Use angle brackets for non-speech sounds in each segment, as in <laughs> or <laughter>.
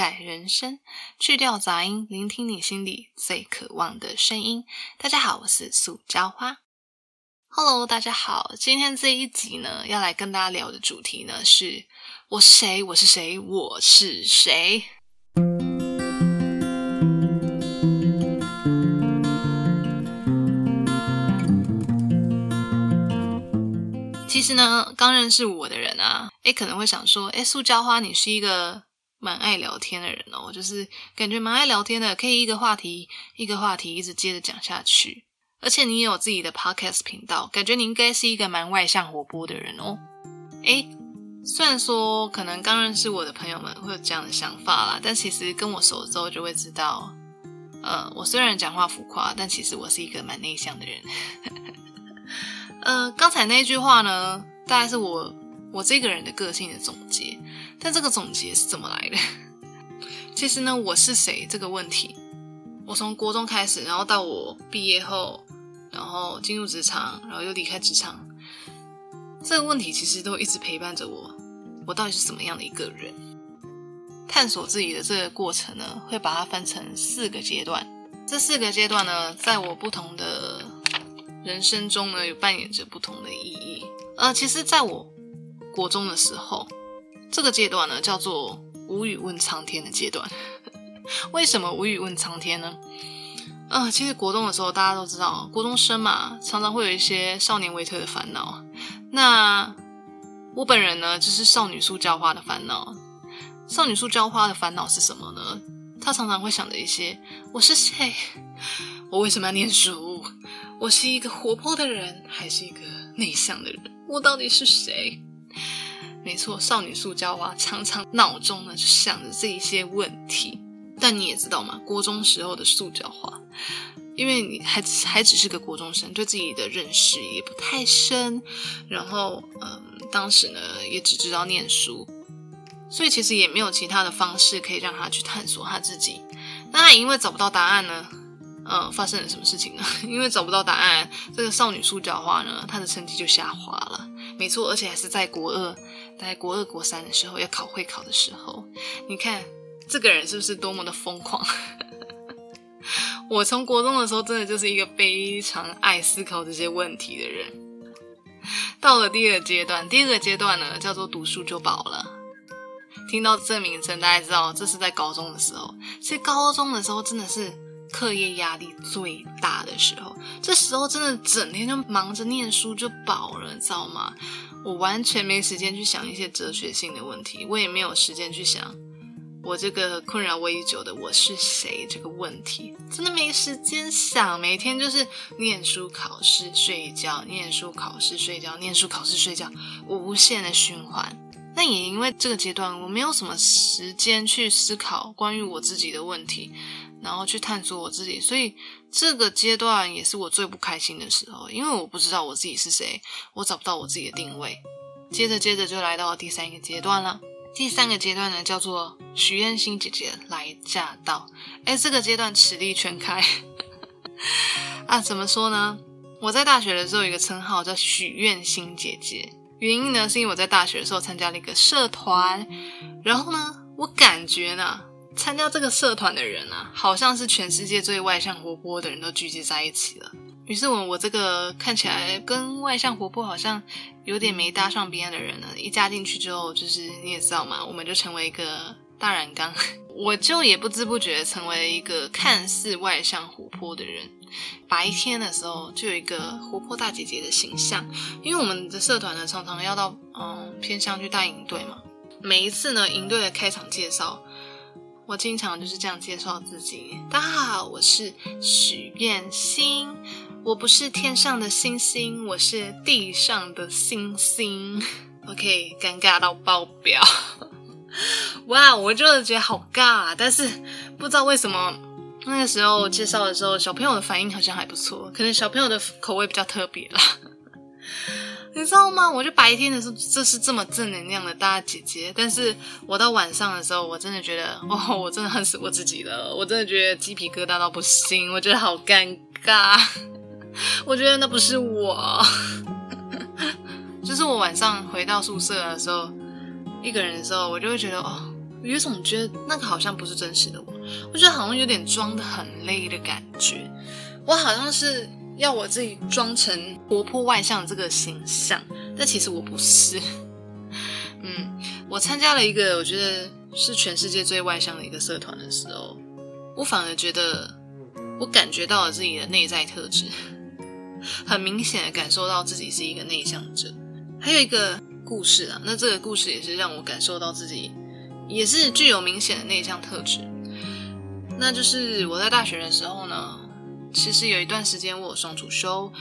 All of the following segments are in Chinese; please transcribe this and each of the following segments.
欢迎来到灌溉人生，去掉杂音，聆听你心里最渴望的声音。大家好，我是塑胶花。Hello，大家好，今天这一集呢，要来跟大家聊的主题呢，是我是谁？我是谁？我是谁？其实呢，刚认识我的人啊，诶可能会想说，诶塑胶花，你是一个蛮爱聊天的人哦，就是感觉蛮爱聊天的，可以一个话题一个话题一直接着讲下去，而且你也有自己的 podcast 频道，感觉你应该是一个蛮外向活泼的人哦。诶虽然说可能刚认识我的朋友们会有这样的想法啦，但其实跟我熟之后就会知道，呃，我虽然讲话浮夸，但其实我是一个蛮内向的人。<laughs> 呃，刚才那句话呢，大概是我我这个人的个性的总结。但这个总结是怎么来的？<laughs> 其实呢，我是谁这个问题，我从国中开始，然后到我毕业后，然后进入职场，然后又离开职场，这个问题其实都一直陪伴着我。我到底是什么样的一个人？探索自己的这个过程呢，会把它分成四个阶段。这四个阶段呢，在我不同的。人生中呢，有扮演着不同的意义。呃，其实在我国中的时候，这个阶段呢，叫做无语问苍天的阶段。<laughs> 为什么无语问苍天呢？呃，其实国中的时候，大家都知道，国中生嘛，常常会有一些少年维特的烦恼。那我本人呢，就是少女塑胶花的烦恼。少女塑胶花的烦恼是什么呢？她常常会想着一些：我是谁？我为什么要念书？我是一个活泼的人，还是一个内向的人？我到底是谁？没错，少女塑胶娃常常脑中呢就想着这一些问题。但你也知道嘛，国中时候的塑胶花，因为你还还只是个国中生，对自己的认识也不太深，然后嗯，当时呢也只知道念书，所以其实也没有其他的方式可以让他去探索他自己。那他因为找不到答案呢？嗯，发生了什么事情呢？<laughs> 因为找不到答案，这个少女塑胶花呢，她的成绩就下滑了。没错，而且还是在国二，在国二、国三的时候要考会考的时候。你看这个人是不是多么的疯狂？<laughs> 我从国中的时候，真的就是一个非常爱思考这些问题的人。到了第二阶段，第二个阶段呢，叫做读书就饱了。听到这名称，大家知道这是在高中的时候。其实高中的时候真的是。课业压力最大的时候，这时候真的整天就忙着念书就饱了，知道吗？我完全没时间去想一些哲学性的问题，我也没有时间去想我这个困扰我已久的我是谁这个问题，真的没时间想。每天就是念书、考试、睡觉，念书、考试、睡觉，念书、考试、睡觉，无限的循环。那也因为这个阶段，我没有什么时间去思考关于我自己的问题。然后去探索我自己，所以这个阶段也是我最不开心的时候，因为我不知道我自己是谁，我找不到我自己的定位。接着接着就来到了第三个阶段了。第三个阶段呢，叫做许愿星姐姐来驾到。哎，这个阶段实力全开 <laughs> 啊！怎么说呢？我在大学的时候有一个称号叫许愿星姐姐，原因呢是因为我在大学的时候参加了一个社团，然后呢，我感觉呢。参加这个社团的人啊，好像是全世界最外向活泼的人都聚集在一起了。于是我我这个看起来跟外向活泼好像有点没搭上边的人呢，一加进去之后，就是你也知道嘛，我们就成为一个大染缸。<laughs> 我就也不知不觉成为一个看似外向活泼的人。白天的时候就有一个活泼大姐姐的形象，因为我们的社团呢常常要到嗯偏向去带营队嘛。每一次呢营队的开场介绍。我经常就是这样介绍自己：大家好，我是许愿星，我不是天上的星星，我是地上的星星。OK，尴尬到爆表！<laughs> 哇，我真的觉得好尬，但是不知道为什么那个时候介绍的时候，小朋友的反应好像还不错，可能小朋友的口味比较特别啦。你知道吗？我就白天的时候，这是这么正能量的大姐姐，但是我到晚上的时候，我真的觉得，哦，我真的恨死我自己了，我真的觉得鸡皮疙瘩到不行，我觉得好尴尬，<laughs> 我觉得那不是我，<laughs> 就是我晚上回到宿舍的时候，一个人的时候，我就会觉得，哦，有一种觉得那个好像不是真实的我，我觉得好像有点装的很累的感觉。我好像是要我自己装成活泼外向这个形象，但其实我不是。<laughs> 嗯，我参加了一个我觉得是全世界最外向的一个社团的时候，我反而觉得我感觉到了自己的内在特质，<laughs> 很明显的感受到自己是一个内向者。还有一个故事啊，那这个故事也是让我感受到自己也是具有明显的内向特质。那就是我在大学的时候，其实有一段时间我有双主修，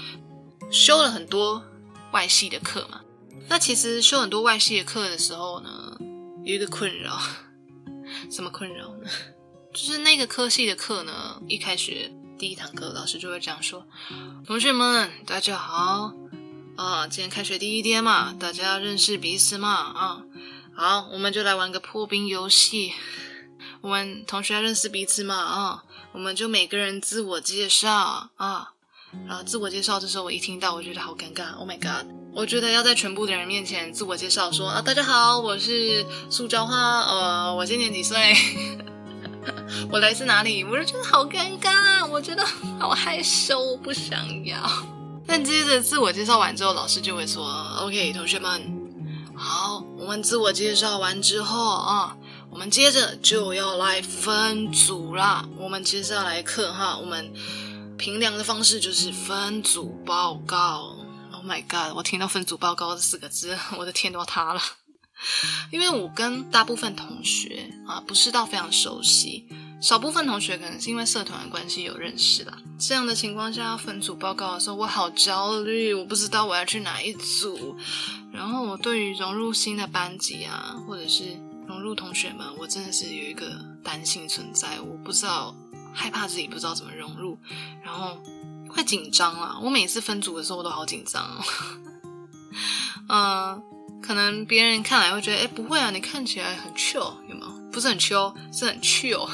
修了很多外系的课嘛。那其实修很多外系的课的时候呢，有一个困扰，<laughs> 什么困扰呢？就是那个科系的课呢，一开学第一堂课，老师就会这样说：“同学们，大家好啊，今天开学第一天嘛，大家认识彼此嘛啊，好，我们就来玩个破冰游戏。我们同学认识彼此嘛啊，我们就每个人自我介绍啊。”然后自我介绍，这时候我一听到，我觉得好尴尬。Oh my god！我觉得要在全部的人面前自我介绍，说啊，大家好，我是塑胶花，呃，我今年几岁？<laughs> 我来自哪里？我就觉得好尴尬，我觉得好害羞，我不想要。但接着自我介绍完之后，老师就会说：“OK，同学们，好，我们自我介绍完之后啊，我们接着就要来分组啦。我们接下来课哈，我们。”评量的方式就是分组报告。Oh my god！我听到分组报告这四个字，<laughs> 我的天都要塌了。<laughs> 因为我跟大部分同学啊，不是到非常熟悉，少部分同学可能是因为社团的关系有认识啦。这样的情况下分组报告的时候，我好焦虑，我不知道我要去哪一组。然后我对于融入新的班级啊，或者是融入同学们，我真的是有一个担心存在，我不知道。害怕自己不知道怎么融入，然后会紧张啊！我每次分组的时候，我都好紧张。<laughs> 嗯，可能别人看来会觉得，哎，不会啊，你看起来很 chill，有没有？不是很 chill，是很 chill。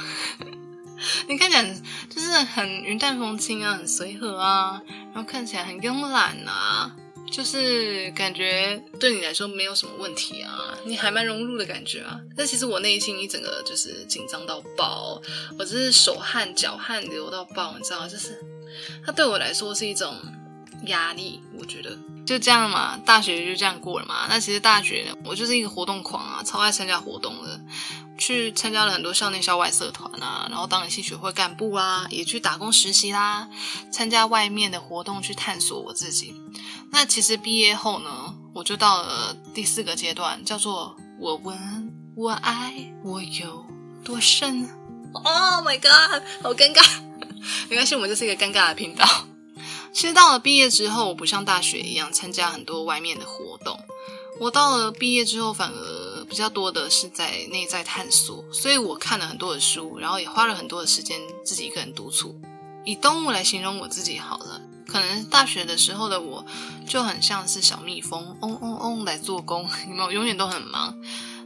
<laughs> 你看起来就是很云淡风轻啊，很随和啊，然后看起来很慵懒啊。就是感觉对你来说没有什么问题啊，你还蛮融入的感觉啊。但其实我内心一整个就是紧张到爆，我真是手汗脚汗流到爆，你知道就是它对我来说是一种压力。我觉得就这样嘛，大学就这样过了嘛。那其实大学我就是一个活动狂啊，超爱参加活动的，去参加了很多校内校外社团啊，然后当了系学会干部啊，也去打工实习啦，参加外面的活动去探索我自己。那其实毕业后呢，我就到了第四个阶段，叫做我问我爱我有多深。Oh my god，好尴尬。没关系，我们就是一个尴尬的频道。其实到了毕业之后，我不像大学一样参加很多外面的活动。我到了毕业之后，反而比较多的是在内在探索。所以我看了很多的书，然后也花了很多的时间自己一个人独处。以动物来形容我自己好了。可能大学的时候的我就很像是小蜜蜂，嗡嗡嗡来做工，有没有？永远都很忙。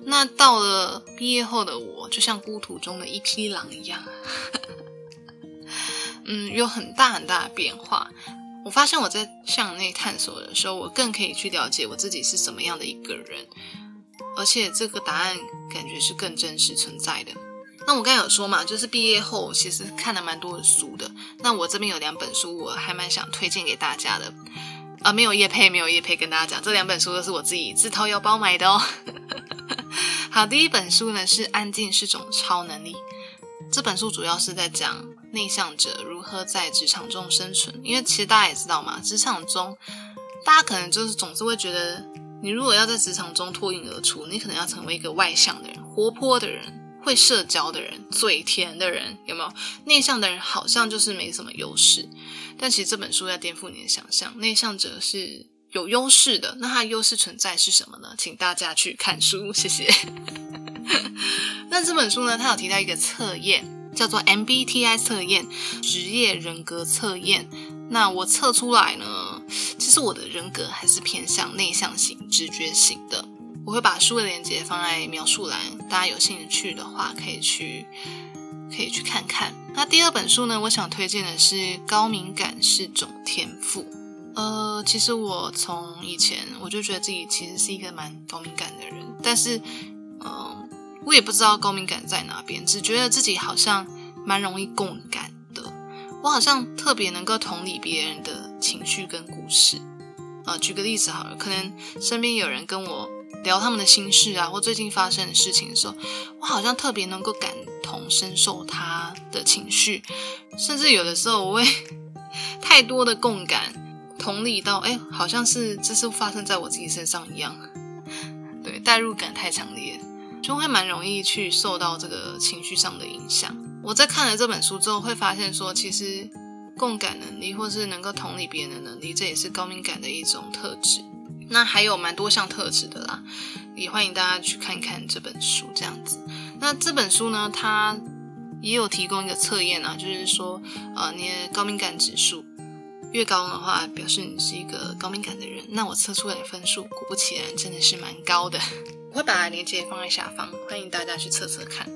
那到了毕业后的我，就像孤土中的一匹狼一样，<laughs> 嗯，有很大很大的变化。我发现我在向内探索的时候，我更可以去了解我自己是什么样的一个人，而且这个答案感觉是更真实存在的。那我刚才有说嘛，就是毕业后其实看了蛮多的书的。那我这边有两本书，我还蛮想推荐给大家的。啊，没有叶配，没有叶配，跟大家讲，这两本书都是我自己自掏腰包买的哦。<laughs> 好，第一本书呢是《安静是种超能力》。这本书主要是在讲内向者如何在职场中生存。因为其实大家也知道嘛，职场中大家可能就是总是会觉得，你如果要在职场中脱颖而出，你可能要成为一个外向的人、活泼的人。会社交的人，嘴甜的人，有没有？内向的人好像就是没什么优势。但其实这本书在颠覆你的想象，内向者是有优势的。那它的优势存在是什么呢？请大家去看书，谢谢。<laughs> 那这本书呢，它有提到一个测验，叫做 MBTI 测验，职业人格测验。那我测出来呢，其实我的人格还是偏向内向型、直觉型的。我会把书的链接放在描述栏，大家有兴趣的话可以去可以去看看。那第二本书呢，我想推荐的是《高敏感是种天赋》。呃，其实我从以前我就觉得自己其实是一个蛮高敏感的人，但是，嗯，我也不知道高敏感在哪边，只觉得自己好像蛮容易共感的。我好像特别能够同理别人的情绪跟故事。啊，举个例子好了，可能身边有人跟我聊他们的心事啊，或最近发生的事情的时候，我好像特别能够感同身受他的情绪，甚至有的时候我会 <laughs> 太多的共感、同理到，哎，好像是这是发生在我自己身上一样。对，代入感太强烈，就会蛮容易去受到这个情绪上的影响。我在看了这本书之后，会发现说，其实共感能力或是能够同理别人的能力，这也是高敏感的一种特质。那还有蛮多项特质的啦，也欢迎大家去看看这本书这样子。那这本书呢，它也有提供一个测验啊，就是说，呃，你的高敏感指数越高的话，表示你是一个高敏感的人。那我测出来的分数，果不其然，真的是蛮高的。<laughs> 我会把链接放在下方，欢迎大家去测测看。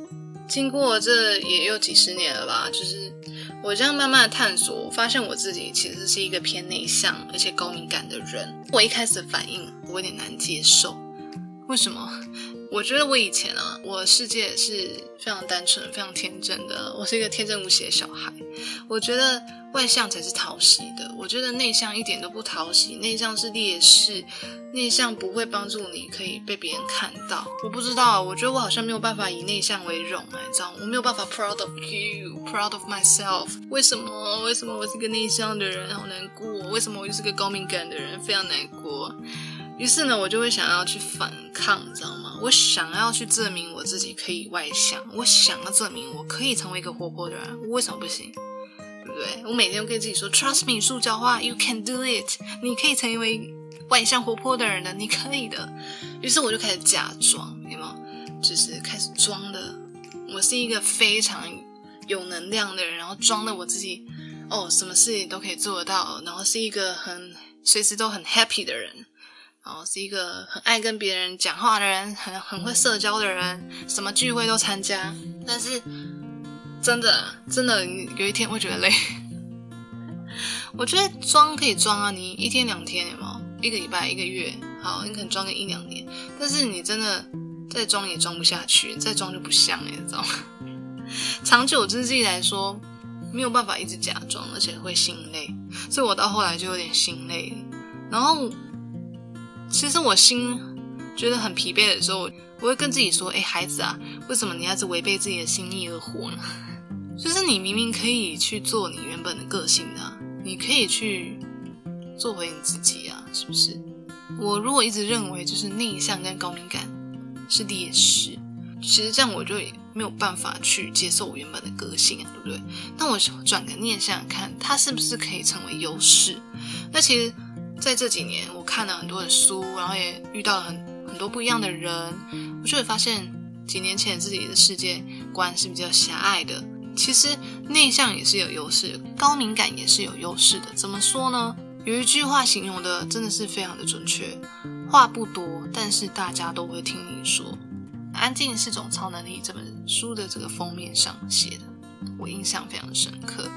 经过这也有几十年了吧，就是我这样慢慢的探索，发现我自己其实是一个偏内向而且高敏感的人。我一开始反应我有点难接受，为什么？我觉得我以前啊，我世界是非常单纯、非常天真的，我是一个天真无邪的小孩。我觉得外向才是讨喜的，我觉得内向一点都不讨喜，内向是劣势，内向不会帮助你可以被别人看到。我不知道，我觉得我好像没有办法以内向为荣，你知道吗？我没有办法 proud of you，proud of myself。为什么？为什么我是个内向的人，好难过？为什么我又是个高敏感的人，非常难过？于是呢，我就会想要去反抗，你知道吗？我想要去证明我自己可以外向，我想要证明我可以成为一个活泼的人，我为什么不行？对不对？我每天都跟自己说，Trust me，塑胶化，You can do it，你可以成为外向活泼的人的，你可以的。于是我就开始假装，有没有？就是开始装的，我是一个非常有能量的人，然后装的我自己，哦，什么事情都可以做得到，然后是一个很随时都很 happy 的人。然后是一个很爱跟别人讲话的人，很很会社交的人，什么聚会都参加。但是真的真的有一天会觉得累。<laughs> 我觉得装可以装啊，你一天两天有没有？一个礼拜一个月，好，你可能装个一两年。但是你真的再装也装不下去，再装就不像哎，你知道吗？<laughs> 长久之计来说，没有办法一直假装，而且会心累。所以我到后来就有点心累，然后。其实我心觉得很疲惫的时候，我会跟自己说：“哎，孩子啊，为什么你要是违背自己的心意而活呢？<laughs> 就是你明明可以去做你原本的个性的，你可以去做回你自己啊，是不是？我如果一直认为就是内向跟高敏感是劣势，其实这样我就没有办法去接受我原本的个性啊，对不对？那我转个念想想看，它是不是可以成为优势？那其实。在这几年，我看了很多的书，然后也遇到了很很多不一样的人，我就会发现，几年前自己的世界观是比较狭隘的。其实内向也是有优势，高敏感也是有优势的。怎么说呢？有一句话形容的真的是非常的准确：话不多，但是大家都会听你说。安静是种超能力。这本书的这个封面上写的，我印象非常深刻。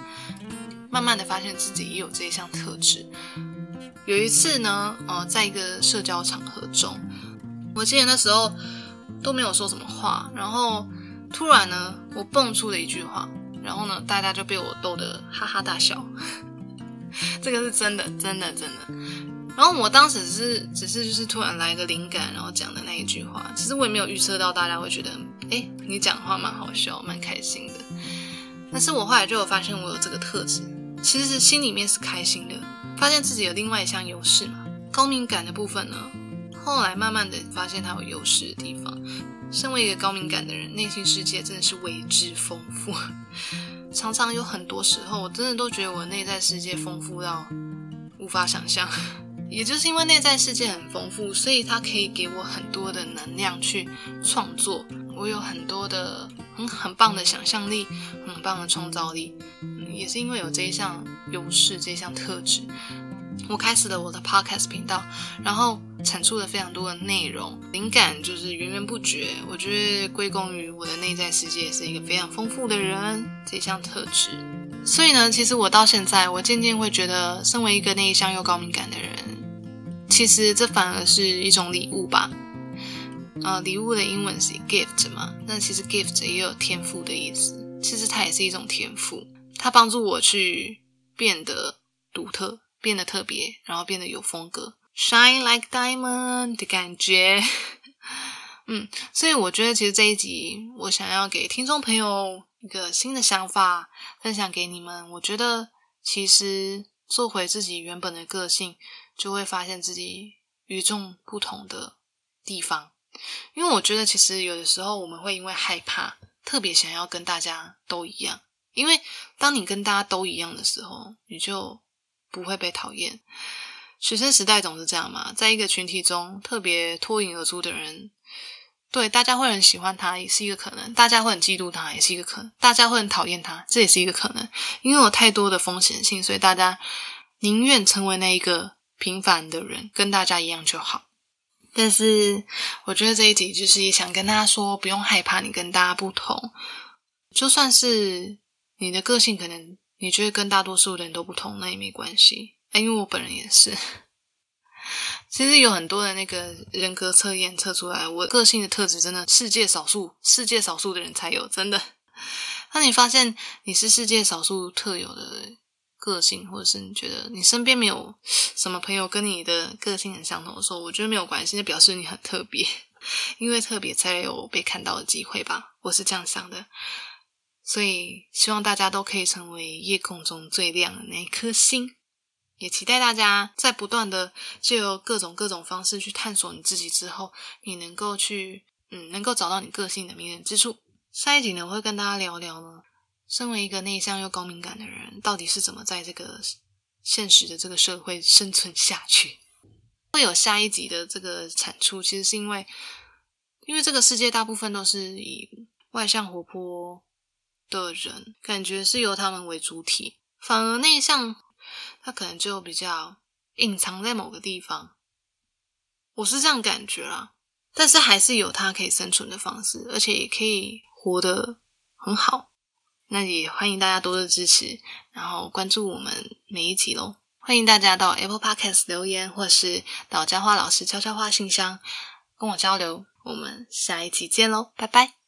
慢慢的发现自己也有这一项特质。有一次呢，呃，在一个社交场合中，我记得那时候都没有说什么话，然后突然呢，我蹦出了一句话，然后呢，大家就被我逗得哈哈大笑。<laughs> 这个是真的，真的，真的。然后我当时是只是就是突然来一个灵感，然后讲的那一句话，其实我也没有预测到大家会觉得，哎，你讲话蛮好笑，蛮开心的。但是我后来就有发现我有这个特质，其实是心里面是开心的。发现自己有另外一项优势嘛？高敏感的部分呢？后来慢慢的发现它有优势的地方。身为一个高敏感的人，内心世界真的是为之丰富。<laughs> 常常有很多时候，我真的都觉得我内在世界丰富到无法想象。<laughs> 也就是因为内在世界很丰富，所以它可以给我很多的能量去创作。我有很多的很很棒的想象力，棒的创造力。也是因为有这一项优势，这一项特质，我开始了我的 podcast 频道，然后产出了非常多的内容，灵感就是源源不绝。我觉得归功于我的内在世界是一个非常丰富的人这项特质。所以呢，其实我到现在，我渐渐会觉得，身为一个内向又高敏感的人，其实这反而是一种礼物吧。呃，礼物的英文是 gift 嘛，那其实 gift 也有天赋的意思，其实它也是一种天赋，它帮助我去变得独特，变得特别，然后变得有风格，shine like diamond 的感觉。<laughs> 嗯，所以我觉得其实这一集我想要给听众朋友一个新的想法分享给你们，我觉得其实做回自己原本的个性，就会发现自己与众不同的地方。因为我觉得，其实有的时候我们会因为害怕，特别想要跟大家都一样。因为当你跟大家都一样的时候，你就不会被讨厌。学生时代总是这样嘛，在一个群体中特别脱颖而出的人，对大家会很喜欢他，也是一个可能；大家会很嫉妒他，也是一个可能；大家会很讨厌他，这也是一个可能。因为有太多的风险性，所以大家宁愿成为那一个平凡的人，跟大家一样就好。但是，我觉得这一集就是也想跟大家说，不用害怕你跟大家不同。就算是你的个性可能你觉得跟大多数的人都不同，那也没关系。哎，因为我本人也是，其实有很多的那个人格测验测出来，我个性的特质真的世界少数，世界少数的人才有，真的。当你发现你是世界少数特有的。个性，或者是你觉得你身边没有什么朋友跟你的个性很相同的时候，我觉得没有关系，就表示你很特别，因为特别才有被看到的机会吧。我是这样想的，所以希望大家都可以成为夜空中最亮的那一颗星，也期待大家在不断的借由各种各种方式去探索你自己之后，你能够去嗯，能够找到你个性的迷人之处。下一集呢，我会跟大家聊聊呢。身为一个内向又高敏感的人，到底是怎么在这个现实的这个社会生存下去？会有下一集的这个产出，其实是因为，因为这个世界大部分都是以外向活泼的人，感觉是由他们为主体，反而内向，他可能就比较隐藏在某个地方。我是这样感觉啦，但是还是有他可以生存的方式，而且也可以活得很好。那也欢迎大家多多支持，然后关注我们每一集喽。欢迎大家到 Apple Podcast 留言，或是到佳花老师悄悄话信箱跟我交流。我们下一集见喽，拜拜。